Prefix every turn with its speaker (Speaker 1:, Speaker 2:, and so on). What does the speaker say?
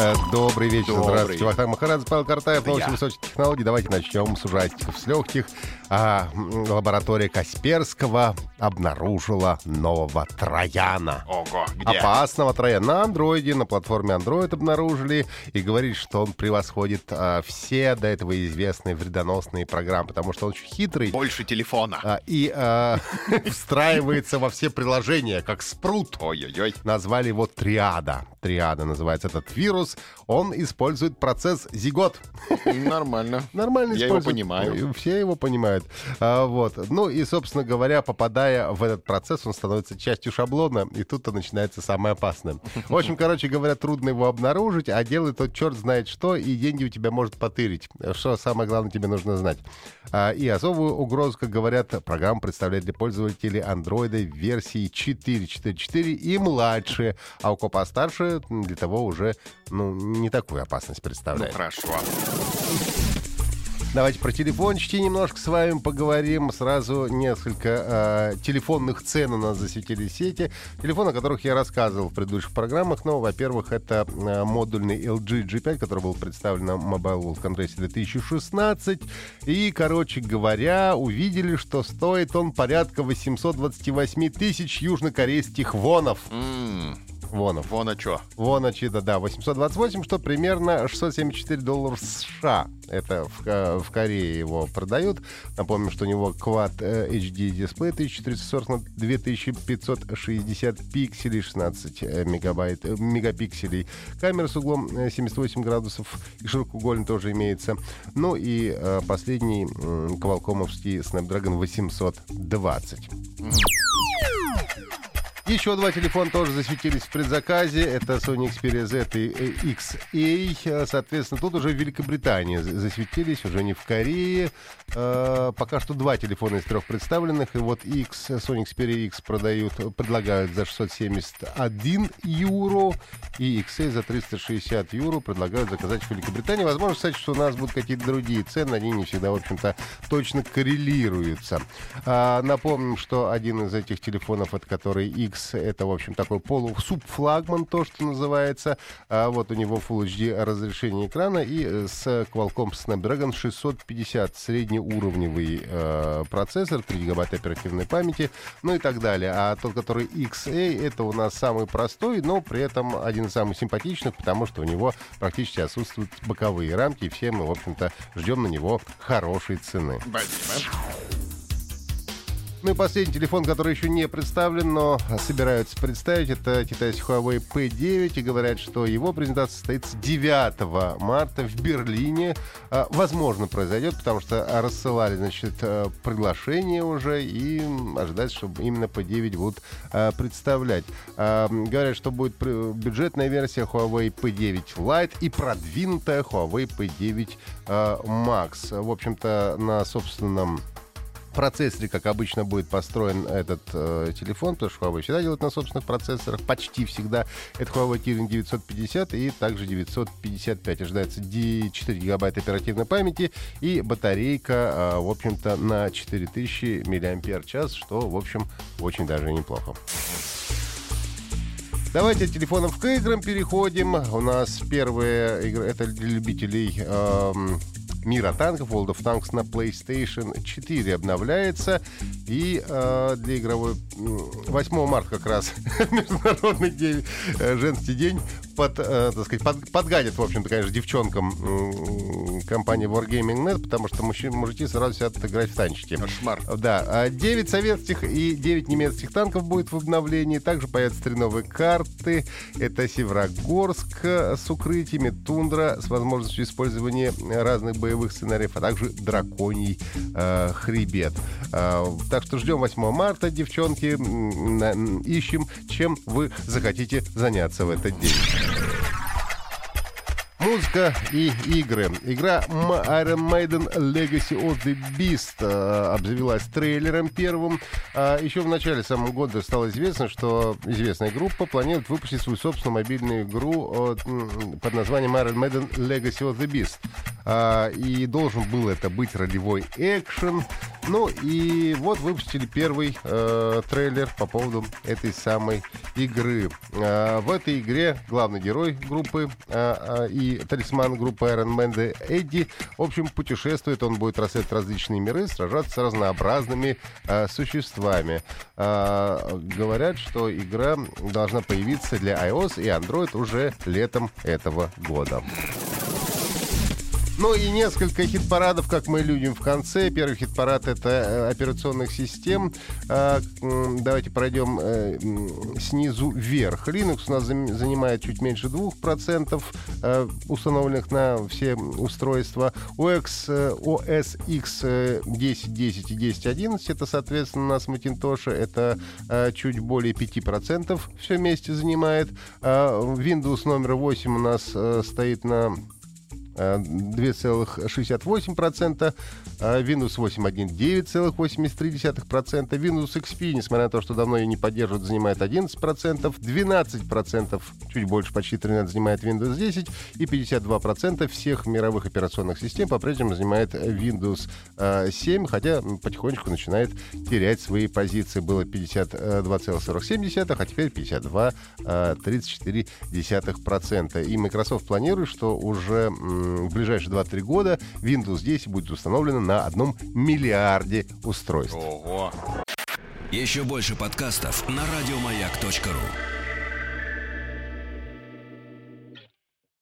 Speaker 1: Э, Добрый вечер,
Speaker 2: Добрый.
Speaker 1: здравствуйте. Вахтанг Махарадзе, Павел Картаев, новости
Speaker 2: я.
Speaker 1: высоких технологий. Давайте начнем с ужастиков, с легких. А, лаборатория Касперского обнаружила нового Трояна.
Speaker 2: Ого, где?
Speaker 1: Опасного Трояна. На андроиде, на платформе Android обнаружили. И говорит, что он превосходит а, все до этого известные вредоносные программы, потому что он очень хитрый.
Speaker 2: Больше телефона.
Speaker 1: а, и а, встраивается во все приложения, как спрут.
Speaker 2: Ой-ой-ой.
Speaker 1: Назвали его Триада. Триада называется этот вирус. Он использует процесс зигот.
Speaker 2: Нормально.
Speaker 1: Нормально
Speaker 2: Я его понимаю.
Speaker 1: Все его понимают. А, вот. Ну и, собственно говоря, попадая в этот процесс, он становится частью шаблона, и тут-то начинается самое опасное. В общем, короче говоря, трудно его обнаружить, а делает тот черт знает что, и деньги у тебя может потырить. Что самое главное тебе нужно знать. А, и особую угрозу, как говорят, программа представляет для пользователей андроида версии 4.4.4 и младше, а у кого постарше для того уже ну, не такую опасность
Speaker 2: Ну,
Speaker 1: представляет.
Speaker 2: хорошо.
Speaker 1: Давайте про телефончики немножко с вами поговорим. Сразу несколько э, телефонных цен у нас засветили сети. Телефоны, о которых я рассказывал в предыдущих программах. Ну, во-первых, это э, модульный LG G5, который был представлен на Mobile World Congress 2016. И, короче говоря, увидели, что стоит он порядка 828 тысяч южнокорейских вонов.
Speaker 2: М,
Speaker 1: Вонов.
Speaker 2: Вон а чё.
Speaker 1: Вон отсюда, да, 828, что примерно 674 долларов США. Это в, Ко- в Корее его продают. Напомню, что у него Quad э, HD дисплей 1440 на 2560 пикселей, 16 э, мегабайт, э, мегапикселей. Камера с углом э, 78 градусов и широкоугольный тоже имеется. Ну и э, последний м, Qualcomm'овский Snapdragon 820. Еще два телефона тоже засветились в предзаказе. Это Sony Xperia Z и э, XA. Э, Соответственно, тут уже в Великобритании за- засветились, уже не в Корее. Э, Пока что два телефона из трех представленных. И вот X, Sony Xperia X продают, предлагают за 671 евро. И XA за 360 евро предлагают заказать в Великобритании. Возможно, кстати, что у нас будут какие-то другие цены. Они не всегда, в общем-то, точно коррелируются. А, напомним, что один из этих телефонов, это который X, это, в общем, такой полусубфлагман, то, что называется. А, вот у него Full HD разрешение экрана и э, с Qualcomm Snapdragon 650 среднеуровневый э, процессор, 3 гигабайта оперативной памяти, ну и так далее. А тот, который XA, это у нас самый простой, но при этом один из самых симпатичных, потому что у него практически отсутствуют боковые рамки, и все мы, в общем-то, ждем на него хорошей цены.
Speaker 2: Спасибо.
Speaker 1: Ну и последний телефон, который еще не представлен, но собираются представить, это китайский Huawei P9. И говорят, что его презентация состоится 9 марта в Берлине. А, Возможно, произойдет, потому что рассылали, значит, э, приглашение уже, и м, ожидается, что именно P9 будут а, представлять. А, Говорят, что будет бюджетная версия Huawei P9 Lite и продвинутая Huawei P9 а, Max. В общем-то, на собственном процессоре, как обычно, будет построен этот э, телефон, потому что Huawei всегда делает на собственных процессорах, почти всегда. Это Huawei Kirin 950 и также 955. Ожидается ди- 4 гигабайта оперативной памяти и батарейка, э, в общем-то, на 4000 мАч, что, в общем, очень даже неплохо. Давайте от телефонов к играм переходим. У нас первая игра, это для любителей эм, мира танков, World of Tanks на PlayStation 4 обновляется. И э, для игровой... м, 8 марта как раз Международный день, э, женский день, под, э, так сказать, под- подгадит, в общем-то, конечно, девчонкам компании Wargaming.net, потому что мужчины, мужики сразу сядут играть в танчики.
Speaker 2: Кошмар.
Speaker 1: Да, 9 советских и 9 немецких танков будет в обновлении. Также появятся три новые карты. Это Северогорск с укрытиями, Тундра с возможностью использования разных боевых сценариев, а также Драконий э, Хребет. Э, так что ждем 8 марта, девчонки. Ищем, чем вы захотите заняться в этот день. Музыка и игры. Игра Iron Maiden Legacy of the Beast э, обзавелась трейлером первым. А еще в начале самого года стало известно, что известная группа планирует выпустить свою собственную мобильную игру э, под названием Iron Maiden Legacy of the Beast. А, и должен был это быть ролевой экшен. Ну и вот выпустили первый э, трейлер по поводу этой самой игры. Э, в этой игре главный герой группы э, э, и талисман группы Iron Man Эдди, в общем, путешествует. Он будет расследовать различные миры, сражаться с разнообразными э, существами. Э, говорят, что игра должна появиться для iOS и Android уже летом этого года. Ну и несколько хит-парадов, как мы любим в конце. Первый хит-парад — это э, операционных систем. А, давайте пройдем э, снизу вверх. Linux у нас занимает чуть меньше 2% э, установленных на все устройства. OX, OS X 10.10 и 10.11 это, соответственно, у нас Macintosh. Это чуть более 5% все вместе занимает. А, Windows номер 8 у нас стоит на 2,68%, а Windows 8.1 9,83%, Windows XP, несмотря на то, что давно ее не поддерживают, занимает 11%, 12%, чуть больше, почти 13% занимает Windows 10 и 52% всех мировых операционных систем по-прежнему занимает Windows 7, хотя потихонечку начинает терять свои позиции. Было 52,47, а теперь 52,34%. И Microsoft планирует, что уже в ближайшие 2-3 года Windows 10 будет установлено на одном миллиарде устройств.
Speaker 2: Ого.
Speaker 3: Еще больше подкастов на радиомаяк.ру